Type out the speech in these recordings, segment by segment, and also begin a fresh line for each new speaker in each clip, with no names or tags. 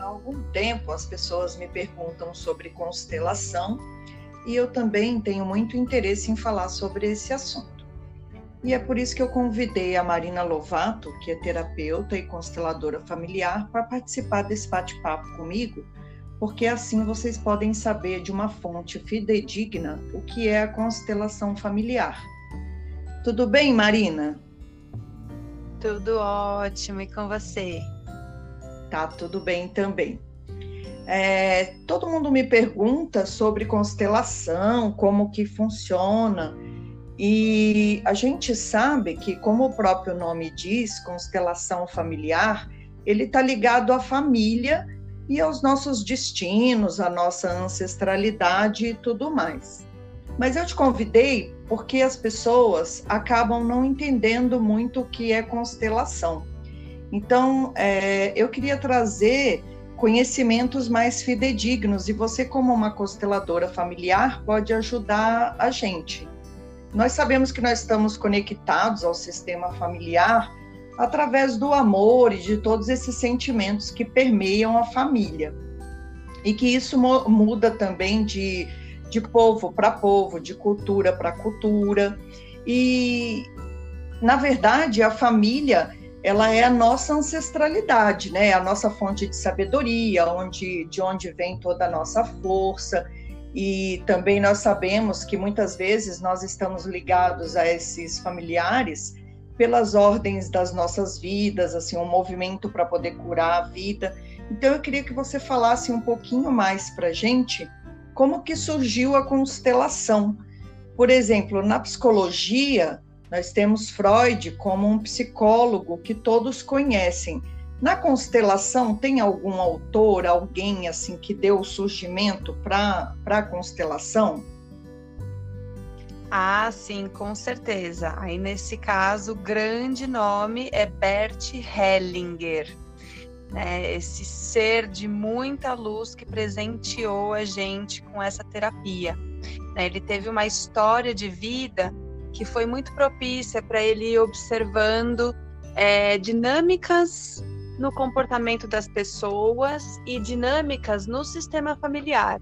há algum tempo as pessoas me perguntam sobre constelação e eu também tenho muito interesse em falar sobre esse assunto. E é por isso que eu convidei a Marina Lovato, que é terapeuta e consteladora familiar, para participar desse bate-papo comigo, porque assim vocês podem saber de uma fonte fidedigna o que é a constelação familiar. Tudo bem, Marina?
Tudo ótimo, e com você?
Tá tudo bem também. É, todo mundo me pergunta sobre constelação, como que funciona, e a gente sabe que, como o próprio nome diz, constelação familiar, ele está ligado à família e aos nossos destinos, à nossa ancestralidade e tudo mais. Mas eu te convidei porque as pessoas acabam não entendendo muito o que é constelação. Então, é, eu queria trazer conhecimentos mais fidedignos e você, como uma consteladora familiar, pode ajudar a gente. Nós sabemos que nós estamos conectados ao sistema familiar através do amor e de todos esses sentimentos que permeiam a família. E que isso muda também de, de povo para povo, de cultura para cultura. E, na verdade, a família ela é a nossa ancestralidade, né? A nossa fonte de sabedoria, onde, de onde vem toda a nossa força. E também nós sabemos que muitas vezes nós estamos ligados a esses familiares pelas ordens das nossas vidas, assim, um movimento para poder curar a vida. Então eu queria que você falasse um pouquinho mais para gente como que surgiu a constelação. Por exemplo, na psicologia, nós temos Freud como um psicólogo que todos conhecem. Na constelação, tem algum autor, alguém assim que deu o surgimento para a constelação?
Ah, sim, com certeza. Aí nesse caso, o grande nome é Bert Hellinger, né? Esse ser de muita luz que presenteou a gente com essa terapia. Né? Ele teve uma história de vida que foi muito propícia para ele ir observando é, dinâmicas no comportamento das pessoas e dinâmicas no sistema familiar.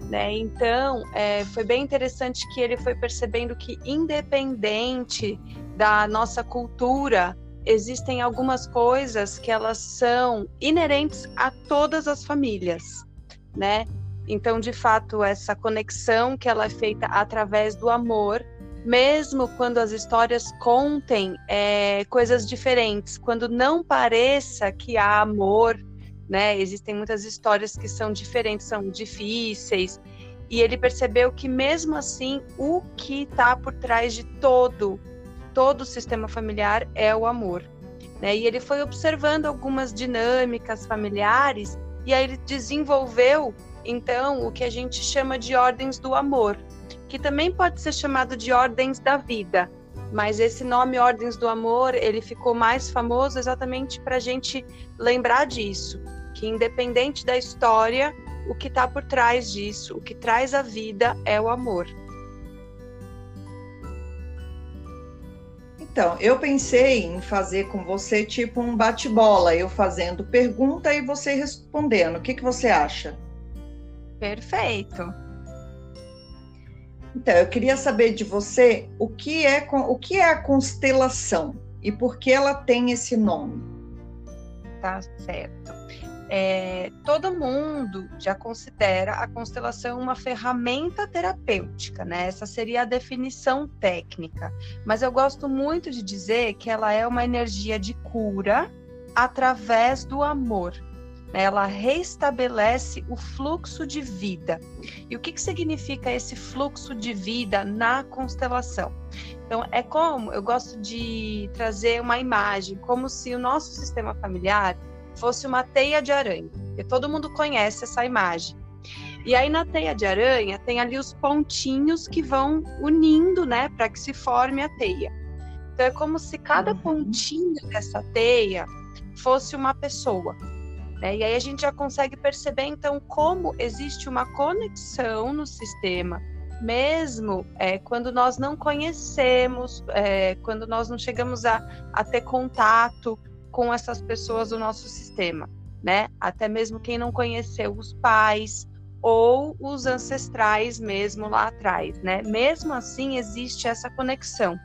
Né? Então, é, foi bem interessante que ele foi percebendo que, independente da nossa cultura, existem algumas coisas que elas são inerentes a todas as famílias, né? Então, de fato, essa conexão que ela é feita através do amor mesmo quando as histórias contem é, coisas diferentes, quando não pareça que há amor, né? Existem muitas histórias que são diferentes, são difíceis, e ele percebeu que mesmo assim o que está por trás de todo todo o sistema familiar é o amor, né? E ele foi observando algumas dinâmicas familiares e aí ele desenvolveu então o que a gente chama de ordens do amor que também pode ser chamado de ordens da vida. Mas esse nome Ordens do Amor, ele ficou mais famoso exatamente para a gente lembrar disso, que independente da história, o que está por trás disso, o que traz a vida é o amor.
Então, eu pensei em fazer com você tipo um bate-bola, eu fazendo pergunta e você respondendo. O que, que você acha?
Perfeito.
Então, eu queria saber de você o que é o que é a constelação e por que ela tem esse nome.
Tá certo. É, todo mundo já considera a constelação uma ferramenta terapêutica, né? Essa seria a definição técnica. Mas eu gosto muito de dizer que ela é uma energia de cura através do amor. Né? ela restabelece o fluxo de vida. E o que, que significa esse fluxo de vida na constelação? Então, é como eu gosto de trazer uma imagem, como se o nosso sistema familiar fosse uma teia de aranha. E todo mundo conhece essa imagem. E aí na teia de aranha tem ali os pontinhos que vão unindo, né, para que se forme a teia. Então é como se cada uhum. pontinho dessa teia fosse uma pessoa. Né? E aí a gente já consegue perceber, então, como existe uma conexão no sistema, mesmo é, quando nós não conhecemos, é, quando nós não chegamos a, a ter contato com essas pessoas do nosso sistema. né? Até mesmo quem não conheceu os pais ou os ancestrais mesmo lá atrás, né? Mesmo assim existe essa conexão.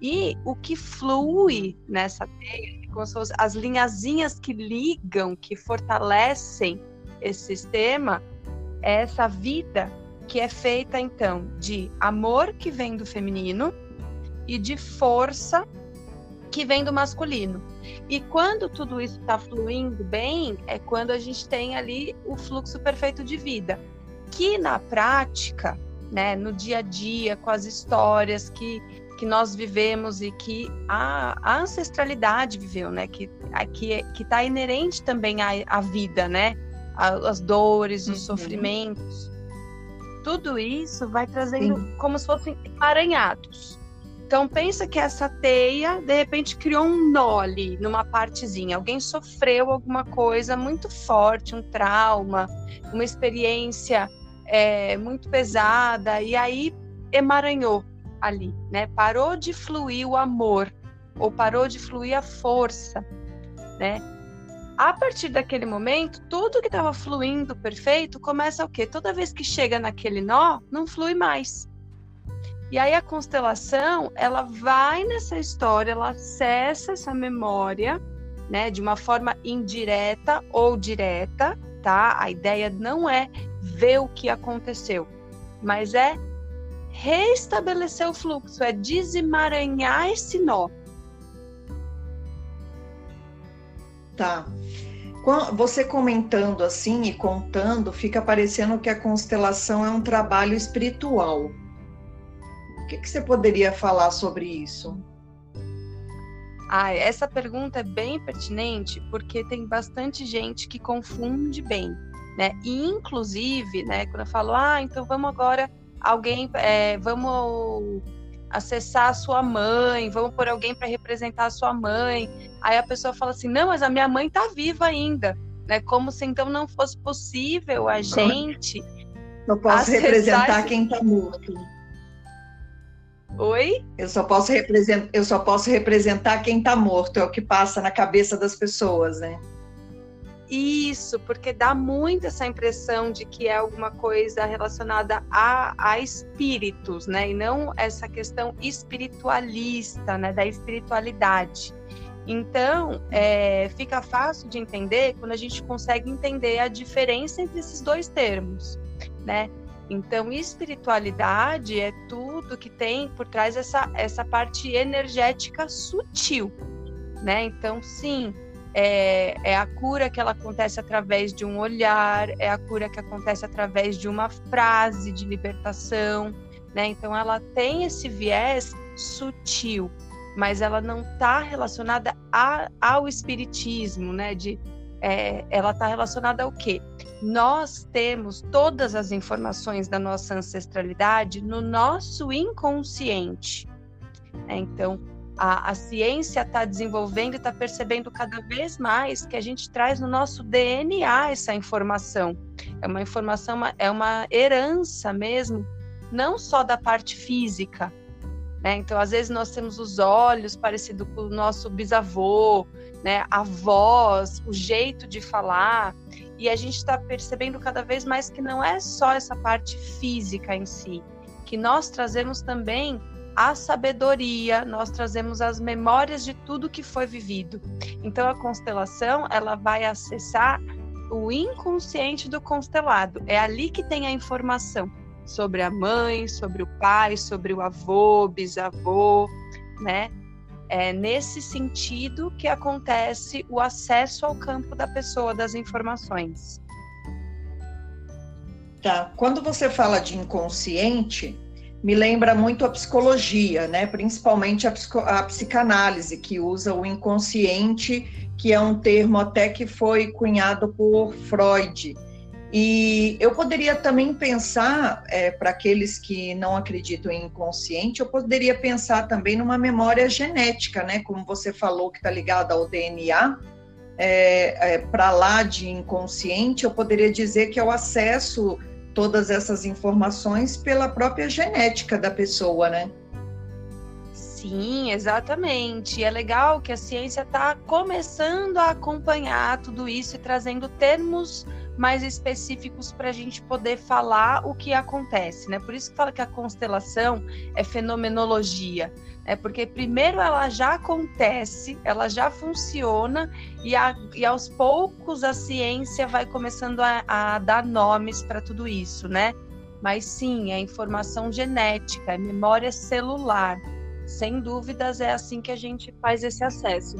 E o que flui nessa teia, como se as linhazinhas que ligam, que fortalecem esse sistema, é essa vida que é feita então de amor que vem do feminino e de força que vem do masculino. E quando tudo isso está fluindo bem, é quando a gente tem ali o fluxo perfeito de vida, que na prática, né, no dia a dia, com as histórias que, que nós vivemos e que a, a ancestralidade viveu, né, que que que está inerente também à, à vida, né, as dores, os uhum. sofrimentos, tudo isso vai trazendo Sim. como se fossem emaranhados. Então pensa que essa teia de repente criou um nó ali numa partezinha. Alguém sofreu alguma coisa muito forte, um trauma, uma experiência é, muito pesada e aí emaranhou ali, né? Parou de fluir o amor ou parou de fluir a força, né? A partir daquele momento, tudo que estava fluindo perfeito começa o quê? Toda vez que chega naquele nó, não flui mais. E aí a constelação, ela vai nessa história, ela acessa essa memória, né, de uma forma indireta ou direta, tá? A ideia não é ver o que aconteceu, mas é restabelecer o fluxo, é desemaranhar esse nó.
Tá. Você comentando assim e contando, fica parecendo que a constelação é um trabalho espiritual. O que, que você poderia falar sobre isso?
Ah, essa pergunta é bem pertinente porque tem bastante gente que confunde bem, né? E inclusive, né, quando eu falo, ah, então vamos agora alguém, é, vamos acessar a sua mãe, vamos por alguém para representar a sua mãe. Aí a pessoa fala assim: "Não, mas a minha mãe está viva ainda", né? Como se então não fosse possível a gente
Eu posso representar esse... quem está morto.
Oi?
Eu só posso representar, eu só posso representar quem está morto, é o que passa na cabeça das pessoas, né?
Isso, porque dá muito essa impressão de que é alguma coisa relacionada a, a espíritos, né? E não essa questão espiritualista, né? Da espiritualidade. Então, é, fica fácil de entender quando a gente consegue entender a diferença entre esses dois termos, né? Então, espiritualidade é tudo que tem por trás essa, essa parte energética sutil, né? Então, sim, é, é, a cura que ela acontece através de um olhar, é a cura que acontece através de uma frase de libertação, né? Então ela tem esse viés sutil, mas ela não está relacionada a, ao espiritismo, né? De, é, ela está relacionada ao quê? Nós temos todas as informações da nossa ancestralidade no nosso inconsciente. Né? Então, a, a ciência está desenvolvendo e está percebendo cada vez mais que a gente traz no nosso DNA essa informação. É uma informação, é uma herança mesmo, não só da parte física. Né? Então, às vezes, nós temos os olhos parecidos com o nosso bisavô, né? a voz, o jeito de falar, e a gente está percebendo cada vez mais que não é só essa parte física em si, que nós trazemos também a sabedoria, nós trazemos as memórias de tudo que foi vivido. Então a constelação, ela vai acessar o inconsciente do constelado. É ali que tem a informação sobre a mãe, sobre o pai, sobre o avô, bisavô, né? É nesse sentido que acontece o acesso ao campo da pessoa das informações.
Tá. Quando você fala de inconsciente, me lembra muito a psicologia, né? principalmente a, a, psicanálise, que usa o inconsciente, que é um termo até que foi cunhado por Freud. E eu poderia também pensar, é, para aqueles que não acreditam em inconsciente, eu poderia pensar também numa memória genética, né? Como você falou, que está ligada ao DNA. É, é, para lá de inconsciente, eu poderia dizer que é o acesso todas essas informações pela própria genética da pessoa, né?
Sim, exatamente. É legal que a ciência está começando a acompanhar tudo isso e trazendo termos mais específicos para a gente poder falar o que acontece, né? Por isso que fala que a constelação é fenomenologia, é porque primeiro ela já acontece, ela já funciona e, a, e aos poucos a ciência vai começando a, a dar nomes para tudo isso, né? Mas sim, é informação genética, é memória celular. Sem dúvidas é assim que a gente faz esse acesso.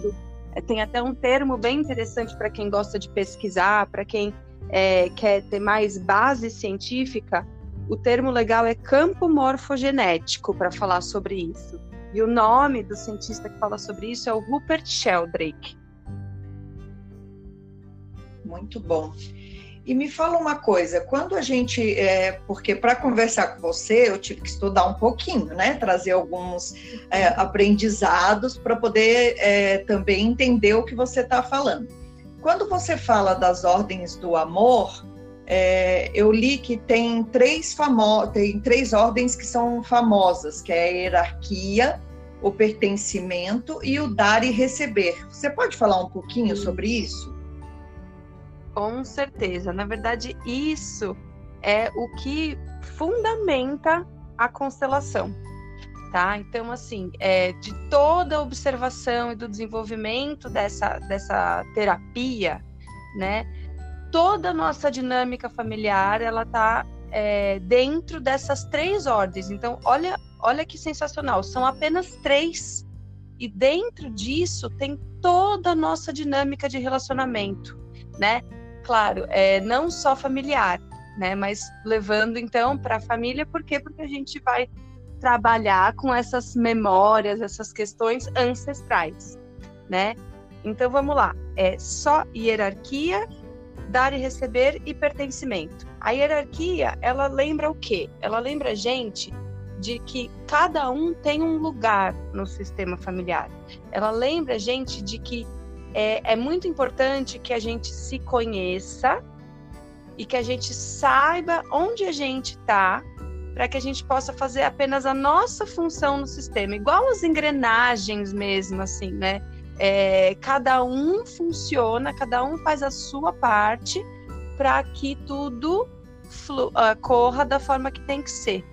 Tem até um termo bem interessante para quem gosta de pesquisar, para quem é, quer ter mais base científica, o termo legal é campo morfogenético para falar sobre isso. E o nome do cientista que fala sobre isso é o Rupert Sheldrake.
Muito bom. E me fala uma coisa, quando a gente, é, porque para conversar com você eu tive que estudar um pouquinho, né? Trazer alguns é, aprendizados para poder é, também entender o que você está falando. Quando você fala das ordens do amor, é, eu li que tem três, famo tem três ordens que são famosas, que é a hierarquia, o pertencimento e o dar e receber. Você pode falar um pouquinho sobre isso?
Com certeza. Na verdade, isso é o que fundamenta a constelação tá? Então, assim, é, de toda a observação e do desenvolvimento dessa, dessa terapia, né? Toda a nossa dinâmica familiar, ela tá é, dentro dessas três ordens. Então, olha, olha que sensacional, são apenas três. E dentro disso tem toda a nossa dinâmica de relacionamento, né? Claro, é, não só familiar, né? Mas levando então para a família, por quê? Porque a gente vai trabalhar com essas memórias, essas questões ancestrais, né? Então vamos lá, é só hierarquia, dar e receber e pertencimento. A hierarquia, ela lembra o quê? Ela lembra a gente de que cada um tem um lugar no sistema familiar. Ela lembra a gente de que é, é muito importante que a gente se conheça e que a gente saiba onde a gente está para que a gente possa fazer apenas a nossa função no sistema, igual as engrenagens mesmo, assim, né? É, cada um funciona, cada um faz a sua parte para que tudo uh, corra da forma que tem que ser,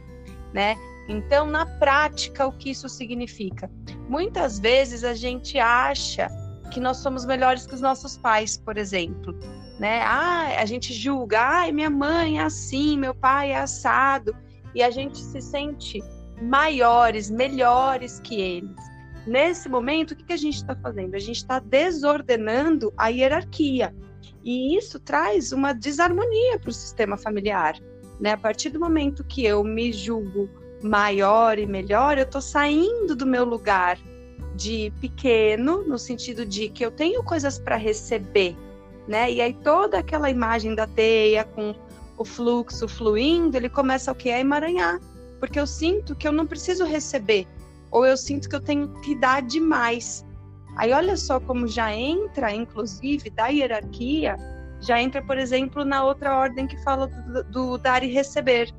né? Então, na prática, o que isso significa? Muitas vezes a gente acha que nós somos melhores que os nossos pais, por exemplo, né? Ah, a gente julga, ai, minha mãe é assim, meu pai é assado e a gente se sente maiores, melhores que eles. Nesse momento, o que, a gente está fazendo? A gente está desordenando a hierarquia. E isso traz uma desarmonia para o sistema familiar. Né? A partir do momento que eu me julgo maior e melhor, eu estou saindo do meu lugar de pequeno, no sentido de que eu tenho coisas para receber. Né? E aí toda aquela imagem da teia com o fluxo fluindo, ele começa o quê? A emaranhar. Porque eu sinto que eu não preciso receber, ou eu sinto que eu tenho que dar demais. Aí olha só como já entra, inclusive, da hierarquia, já entra, por exemplo, na outra ordem que fala do, do dar e receber.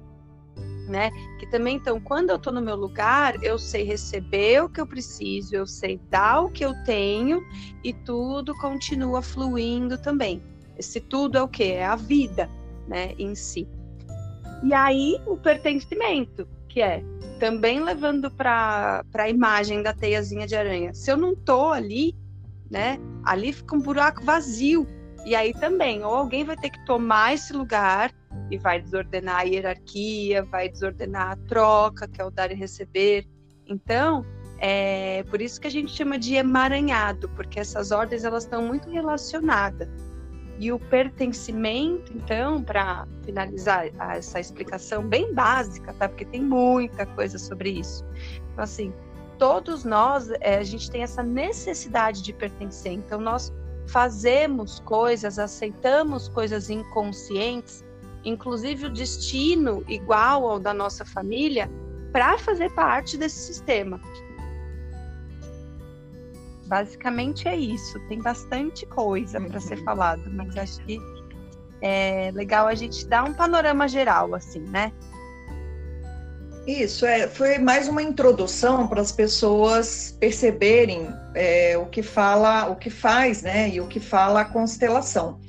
Né? Que também, então, quando eu estou no meu lugar, eu sei receber o que eu preciso, eu sei dar o que eu tenho e tudo continua fluindo também. Esse tudo é o que? É a vida né, em si. E aí o pertencimento, que é também levando para a imagem da teiazinha de aranha. Se eu não tô ali, né, ali fica um buraco vazio. E aí também, ou alguém vai ter que tomar esse lugar e vai desordenar a hierarquia, vai desordenar a troca, que é o dar e receber. Então, é por isso que a gente chama de emaranhado, porque essas ordens elas estão muito relacionadas. E o pertencimento, então, para finalizar essa explicação bem básica, tá? Porque tem muita coisa sobre isso. Então, assim, todos nós, é, a gente tem essa necessidade de pertencer. Então, nós fazemos coisas, aceitamos coisas inconscientes, inclusive o destino igual ao da nossa família, para fazer parte desse sistema. Basicamente é isso. Tem bastante coisa para ser uhum. falado, mas acho que é legal a gente dar um panorama geral, assim, né?
Isso, é, foi mais uma introdução para as pessoas perceberem é, o que fala, o que faz, né, e o que fala a constelação.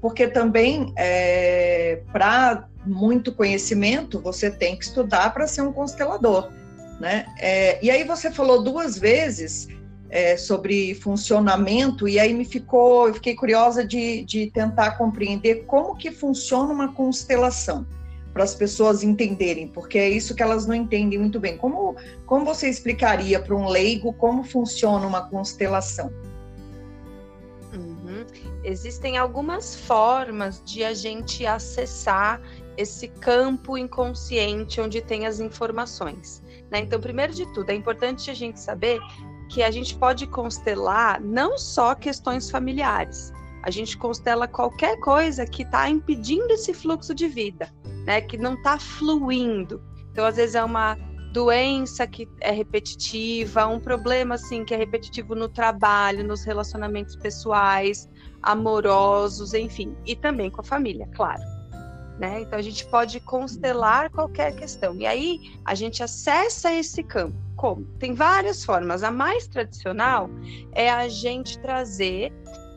Porque também, é, para muito conhecimento, você tem que estudar para ser um constelador, né? É, e aí você falou duas vezes é, sobre funcionamento e aí me ficou, eu fiquei curiosa de, de tentar compreender como que funciona uma constelação para as pessoas entenderem, porque é isso que elas não entendem muito bem. Como, como você explicaria para um leigo como funciona uma constelação?
Uhum. Existem algumas formas de a gente acessar esse campo inconsciente onde tem as informações. Né? Então, primeiro de tudo, é importante a gente saber que a gente pode constelar não só questões familiares, a gente constela qualquer coisa que está impedindo esse fluxo de vida, né? Que não está fluindo. Então, às vezes é uma doença que é repetitiva, um problema assim que é repetitivo no trabalho, nos relacionamentos pessoais, amorosos, enfim, e também com a família, claro. Né? Então a gente pode constelar qualquer questão. E aí a gente acessa esse campo. Como? Tem várias formas. A mais tradicional é a gente trazer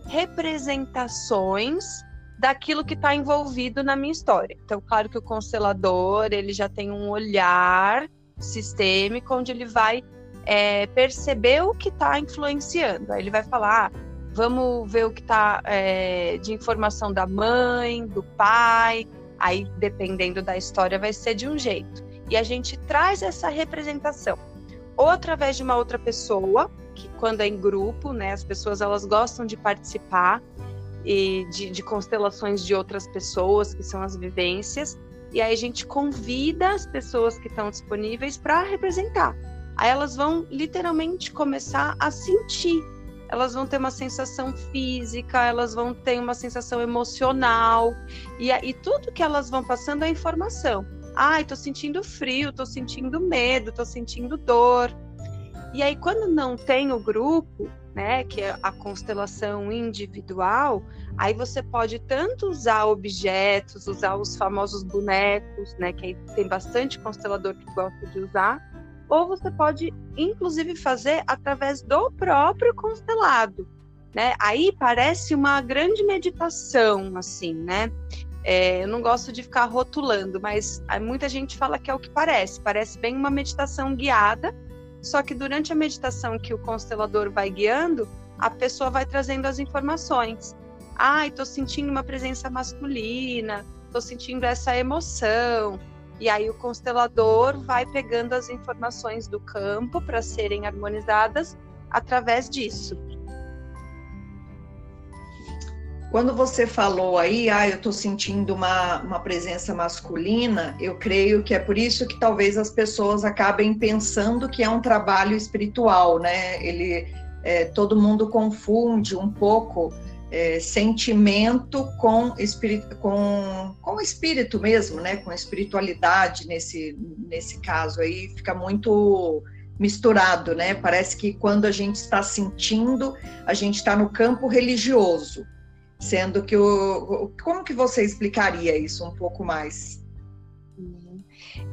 representações daquilo que está envolvido na minha história. Então, claro que o constelador ele já tem um olhar sistêmico onde ele vai é, perceber o que está influenciando. Aí ele vai falar, ah, vamos ver o que está é, de informação da mãe, do pai. Aí, dependendo da história, vai ser de um jeito. E a gente traz essa representação, ou através de uma outra pessoa, que quando é em grupo, né, as pessoas elas gostam de participar e de, de constelações de outras pessoas, que são as vivências, e aí a gente convida as pessoas que estão disponíveis para representar. Aí elas vão literalmente começar a sentir. Elas vão ter uma sensação física, elas vão ter uma sensação emocional, e, e tudo que elas vão passando é informação. Ai, tô sentindo frio, tô sentindo medo, tô sentindo dor. E aí, quando não tem o grupo, né, que é a constelação individual, aí você pode tanto usar objetos, usar os famosos bonecos, né, que aí tem bastante constelador que gosta de usar, ou você pode, inclusive, fazer através do próprio constelado, né? Aí parece uma grande meditação, assim, né? É, eu não gosto de ficar rotulando, mas muita gente fala que é o que parece. Parece bem uma meditação guiada, só que durante a meditação que o constelador vai guiando, a pessoa vai trazendo as informações. Ai, estou sentindo uma presença masculina, estou sentindo essa emoção. E aí o constelador vai pegando as informações do campo para serem harmonizadas através disso.
Quando você falou aí, ah, eu estou sentindo uma, uma presença masculina, eu creio que é por isso que talvez as pessoas acabem pensando que é um trabalho espiritual, né? Ele, é, todo mundo confunde um pouco é, sentimento com espírito, com, com espírito mesmo, né? Com espiritualidade nesse, nesse caso aí fica muito misturado, né? Parece que quando a gente está sentindo, a gente está no campo religioso sendo que o como que você explicaria isso um pouco mais?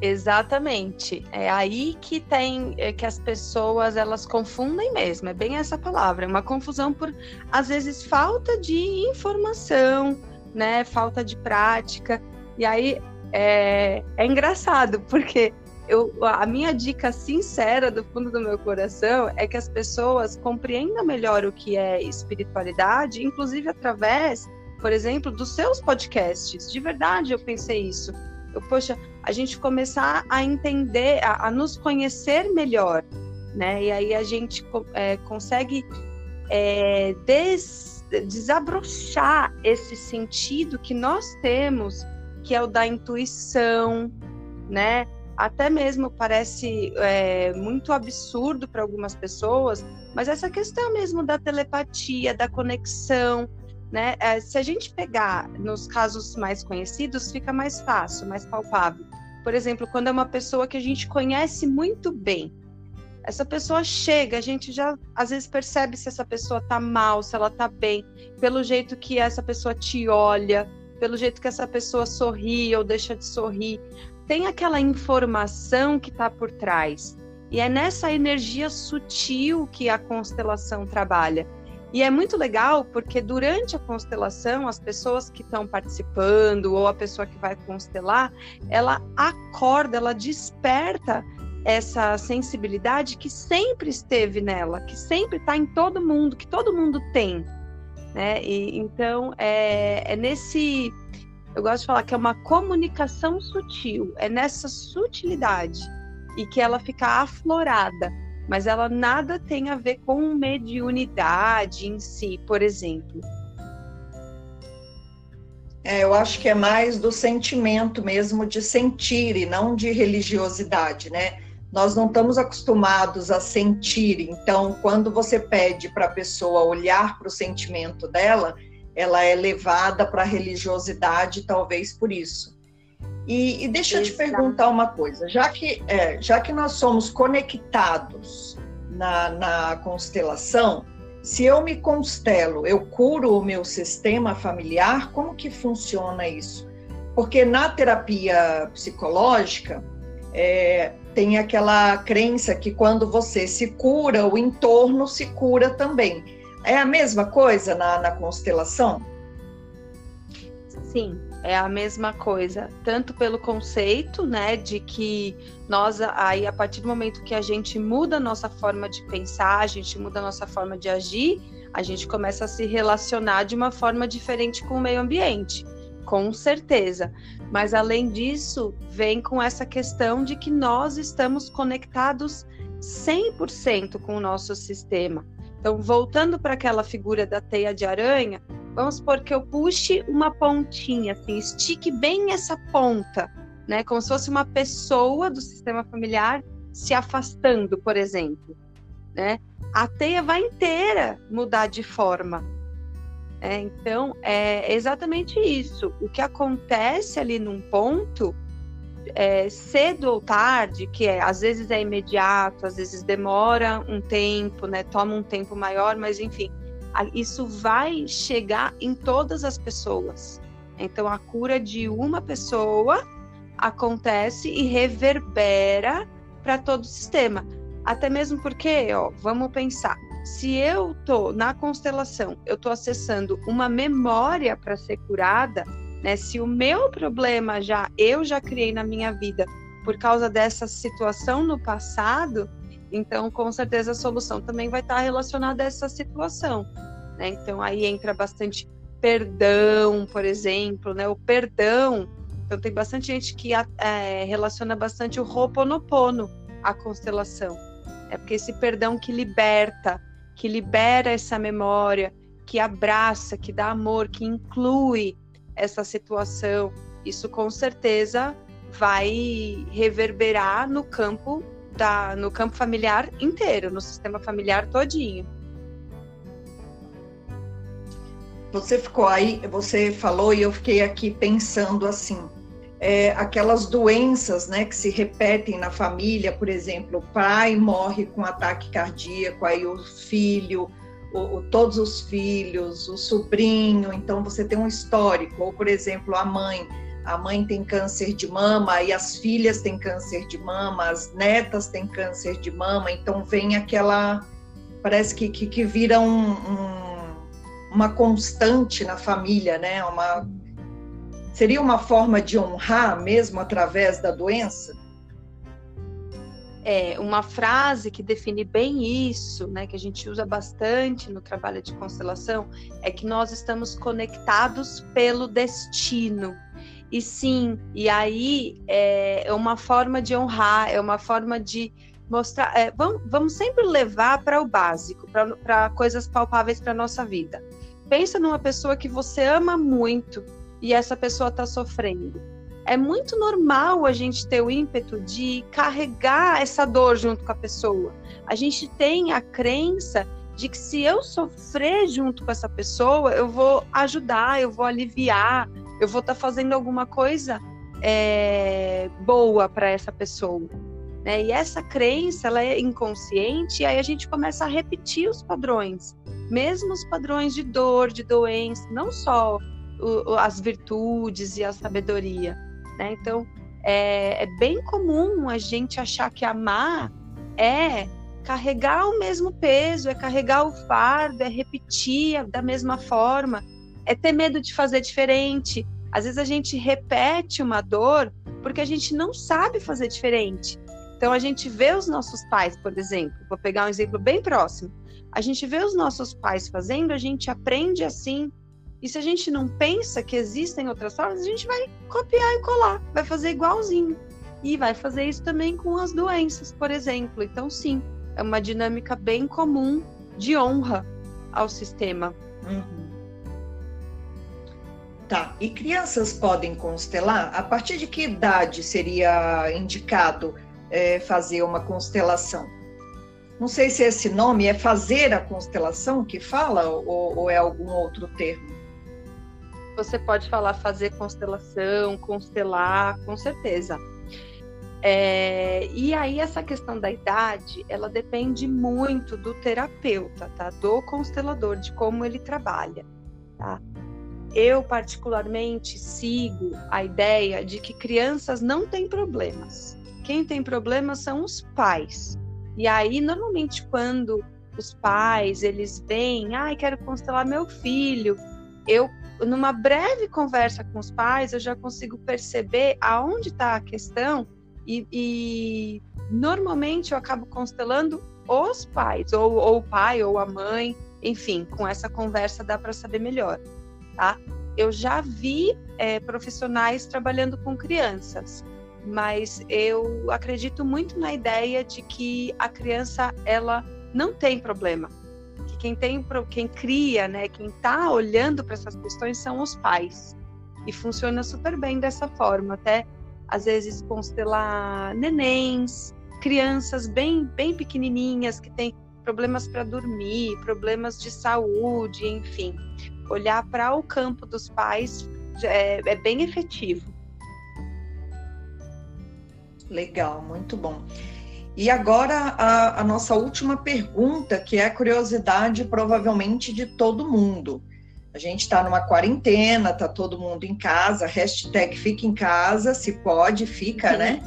Exatamente. É aí que tem é que as pessoas elas confundem mesmo. É bem essa palavra. É uma confusão por às vezes falta de informação, né? Falta de prática. E aí é, é engraçado porque eu, a minha dica sincera do fundo do meu coração é que as pessoas compreendam melhor o que é espiritualidade, inclusive através, por exemplo, dos seus podcasts. De verdade, eu pensei isso. Eu, poxa, a gente começar a entender, a, a nos conhecer melhor, né? E aí a gente é, consegue é, des, desabrochar esse sentido que nós temos, que é o da intuição, né? até mesmo parece é, muito absurdo para algumas pessoas, mas essa questão mesmo da telepatia, da conexão, né? É, se a gente pegar nos casos mais conhecidos, fica mais fácil, mais palpável. Por exemplo, quando é uma pessoa que a gente conhece muito bem, essa pessoa chega, a gente já às vezes percebe se essa pessoa tá mal, se ela tá bem, pelo jeito que essa pessoa te olha, pelo jeito que essa pessoa sorri ou deixa de sorrir tem aquela informação que está por trás. E é nessa energia sutil que a constelação trabalha. E é muito legal porque durante a constelação, as pessoas que estão participando ou a pessoa que vai constelar, ela acorda, ela desperta essa sensibilidade que sempre esteve nela, que sempre está em todo mundo, que todo mundo tem. Né? E, então, é, é nesse. Eu gosto de falar que é uma comunicação sutil, é nessa sutilidade e que ela fica aflorada, mas ela nada tem a ver com mediunidade em si, por exemplo.
É, eu acho que é mais do sentimento mesmo de sentir e não de religiosidade, né? Nós não estamos acostumados a sentir, então, quando você pede para a pessoa olhar para o sentimento dela, ela é levada para a religiosidade, talvez por isso. E, e deixa eu te perguntar uma coisa: já que, é, já que nós somos conectados na, na constelação, se eu me constelo, eu curo o meu sistema familiar? Como que funciona isso? Porque na terapia psicológica, é, tem aquela crença que quando você se cura, o entorno se cura também. É a mesma coisa na, na constelação?
Sim, é a mesma coisa, tanto pelo conceito, né, de que nós aí a partir do momento que a gente muda a nossa forma de pensar, a gente muda a nossa forma de agir, a gente começa a se relacionar de uma forma diferente com o meio ambiente com certeza. Mas além disso, vem com essa questão de que nós estamos conectados 100% com o nosso sistema. Então, voltando para aquela figura da teia de aranha, vamos supor que eu puxe uma pontinha, assim, estique bem essa ponta, né? Como se fosse uma pessoa do sistema familiar se afastando, por exemplo, né? A teia vai inteira mudar de forma, é, então, é exatamente isso. O que acontece ali num ponto, é, cedo ou tarde, que é, às vezes é imediato, às vezes demora um tempo, né, toma um tempo maior, mas enfim, isso vai chegar em todas as pessoas. Então, a cura de uma pessoa acontece e reverbera para todo o sistema. Até mesmo porque, ó, vamos pensar, se eu tô na constelação, eu tô acessando uma memória para ser curada, né? Se o meu problema já eu já criei na minha vida por causa dessa situação no passado, então com certeza a solução também vai estar relacionada a essa situação, né? Então aí entra bastante perdão, por exemplo, né? O perdão, então tem bastante gente que é, relaciona bastante o Ho'oponopono à constelação. É porque esse perdão que liberta, que libera essa memória, que abraça, que dá amor, que inclui essa situação, isso com certeza vai reverberar no campo da, no campo familiar inteiro, no sistema familiar todinho.
Você ficou aí, você falou e eu fiquei aqui pensando assim, é, aquelas doenças né, que se repetem na família, por exemplo, o pai morre com ataque cardíaco, aí o filho, o, o, todos os filhos, o sobrinho, então você tem um histórico, ou por exemplo, a mãe, a mãe tem câncer de mama e as filhas têm câncer de mama, as netas têm câncer de mama, então vem aquela, parece que, que, que vira um, um, uma constante na família, né? Uma Seria uma forma de honrar mesmo através da doença?
É, uma frase que define bem isso, né, que a gente usa bastante no trabalho de constelação, é que nós estamos conectados pelo destino. E sim, e aí é, é uma forma de honrar, é uma forma de mostrar. É, vamos, vamos sempre levar para o básico, para coisas palpáveis para nossa vida. Pensa numa pessoa que você ama muito, e essa pessoa está sofrendo. É muito normal a gente ter o ímpeto de carregar essa dor junto com a pessoa. A gente tem a crença de que se eu sofrer junto com essa pessoa, eu vou ajudar, eu vou aliviar, eu vou estar tá fazendo alguma coisa é, boa para essa pessoa. Né? E essa crença ela é inconsciente, e aí a gente começa a repetir os padrões, mesmo os padrões de dor, de doença, não só o, as virtudes e a sabedoria. Né? Então, é, é bem comum a gente achar que amar é carregar o mesmo peso, é carregar o fardo, é repetir da mesma forma, é ter medo de fazer diferente. Às vezes a gente repete uma dor porque a gente não sabe fazer diferente. Então a gente vê os nossos pais, por exemplo, vou pegar um exemplo bem próximo. A gente vê os nossos pais fazendo, a gente aprende assim. E se a gente não pensa que existem outras formas, a gente vai copiar e colar, vai fazer igualzinho. E vai fazer isso também com as doenças, por exemplo. Então, sim, é uma dinâmica bem comum de honra ao sistema. Uhum.
Tá. E crianças podem constelar? A partir de que idade seria indicado é, fazer uma constelação? Não sei se esse nome é fazer a constelação que fala ou, ou é algum outro termo.
Você pode falar fazer constelação, constelar, com certeza. É, e aí essa questão da idade, ela depende muito do terapeuta, tá? Do constelador, de como ele trabalha, tá? Eu particularmente sigo a ideia de que crianças não têm problemas. Quem tem problemas são os pais. E aí, normalmente, quando os pais eles vêm, ai, ah, quero constelar meu filho, eu numa breve conversa com os pais, eu já consigo perceber aonde está a questão e, e, normalmente eu acabo constelando os pais, ou, ou o pai, ou a mãe, enfim, com essa conversa dá para saber melhor, tá? Eu já vi é, profissionais trabalhando com crianças, mas eu acredito muito na ideia de que a criança ela não tem problema, quem tem quem cria, né, quem está olhando para essas questões são os pais e funciona super bem dessa forma, até às vezes constelar nenéns, crianças bem, bem pequenininhas que têm problemas para dormir, problemas de saúde, enfim. Olhar para o campo dos pais é, é bem efetivo.
Legal, muito bom. E agora a, a, nossa última pergunta, que é a curiosidade provavelmente de todo mundo. A gente está numa quarentena, tá todo mundo em casa, hashtag fica em casa, se pode, fica, né?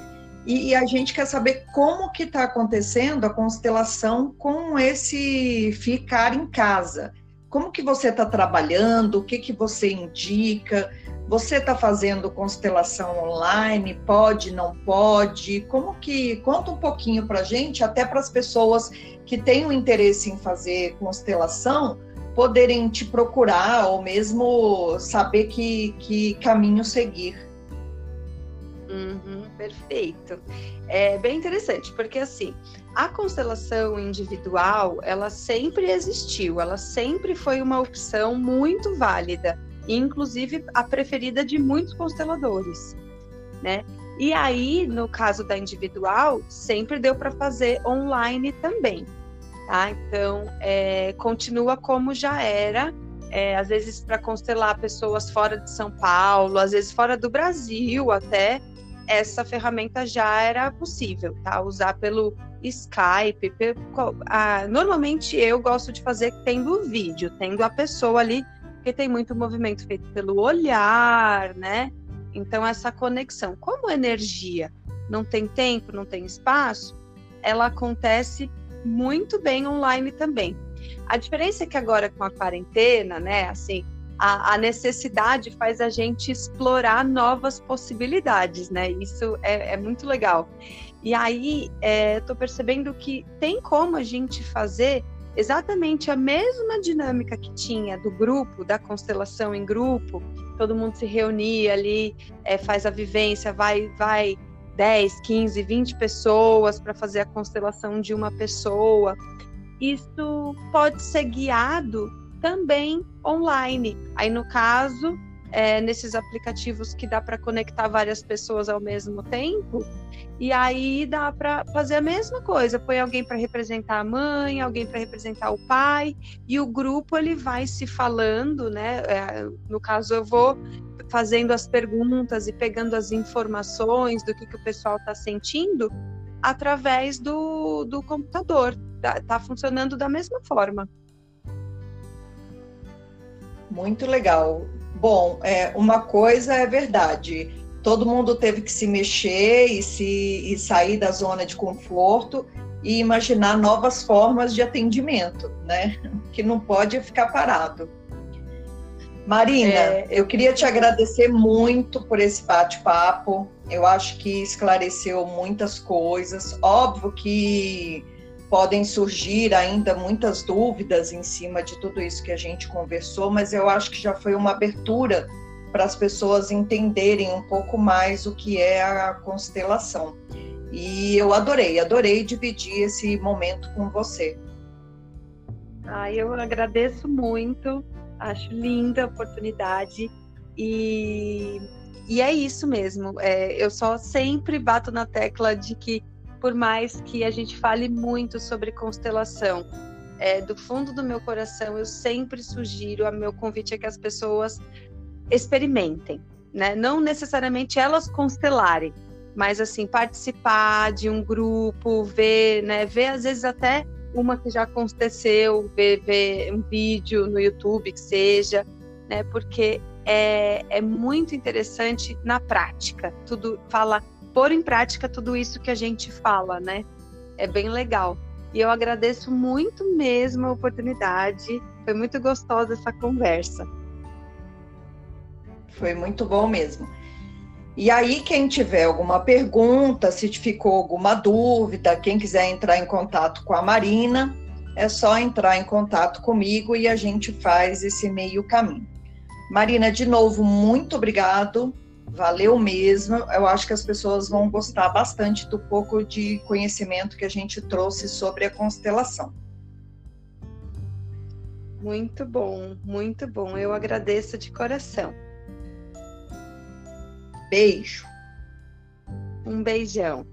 E, e, a gente quer saber como que está acontecendo a constelação com esse ficar em casa. Como que você está trabalhando? O que que você indica? Você está fazendo constelação online? Pode, não pode? Como que conta um pouquinho para a gente, até para as pessoas que têm o interesse em fazer constelação poderem te procurar ou mesmo saber que, que caminho seguir.
Uhum, perfeito. É bem interessante, porque assim, a constelação individual, ela sempre existiu, ela sempre foi uma opção muito válida, inclusive a preferida de muitos consteladores, né? E aí, no caso da individual, sempre deu para fazer online também. Tá? Então, é, continua como já era, é, às vezes para constelar pessoas fora de São Paulo, às vezes fora do Brasil até, essa ferramenta já era possível, tá? Usar pelo Skype. Pelo, ah, normalmente eu gosto de fazer tendo o vídeo, tendo a pessoa ali, porque tem muito movimento feito pelo olhar, né? Então, essa conexão. Como energia não tem tempo, não tem espaço, ela acontece muito bem online também. A diferença é que agora com a quarentena, né, assim, a, a necessidade faz a gente explorar novas possibilidades, né? Isso é, é muito legal. E aí, estou é, percebendo que tem como a gente fazer exatamente a mesma dinâmica que tinha do grupo, da constelação em grupo, todo mundo se reunia ali, é, faz a vivência, vai, vai 10, 15, 20 pessoas para fazer a constelação de uma pessoa. Isso pode ser guiado também online. Aí, no caso, é, nesses aplicativos que dá para conectar várias pessoas ao mesmo tempo, e aí dá para fazer a mesma coisa. Põe alguém para representar a mãe, alguém para representar o pai, e o grupo ele vai se falando, né? É, no caso, eu vou fazendo as perguntas e pegando as informações do que, que o pessoal está sentindo através do, do computador. Está tá funcionando da mesma forma.
Muito legal. Bom, é, uma coisa é verdade. todo mundo teve que se mexer e, se, e sair da zona de conforto e imaginar novas formas de atendimento, né? Que não pode ficar parado. Marina, é... eu queria te agradecer muito por esse bate-papo. Eu acho que esclareceu muitas coisas. Óbvio que podem surgir ainda muitas dúvidas em cima de tudo isso que a gente conversou, mas eu acho que já foi uma abertura para as pessoas entenderem um pouco mais o que é a constelação. E eu adorei, adorei dividir esse momento com você.
Ah, eu agradeço muito, acho linda a oportunidade e, e é isso mesmo. É, eu só sempre bato na tecla de que, por mais que a gente fale muito sobre constelação, é, do fundo do meu coração, eu sempre sugiro, a meu convite é que as pessoas experimentem, né? Não necessariamente elas constelarem, mas assim participar de um grupo, ver, né, ver às vezes até uma que já aconteceu, ver, ver um vídeo no YouTube que seja, né, porque é, é muito interessante na prática, tudo fala pôr em prática tudo isso que a gente fala, né? É bem legal. E eu agradeço muito mesmo a oportunidade. Foi muito gostosa essa conversa.
Foi muito bom mesmo. E aí, quem tiver alguma pergunta, se ficou alguma dúvida, quem quiser entrar em contato com a Marina, é só entrar em contato comigo e a gente faz esse meio caminho. Marina, de novo, muito obrigado. Valeu mesmo. Eu acho que as pessoas vão gostar bastante do pouco de conhecimento que a gente trouxe sobre a constelação.
Muito bom, muito bom. Eu agradeço de coração.
Beijo.
Um beijão.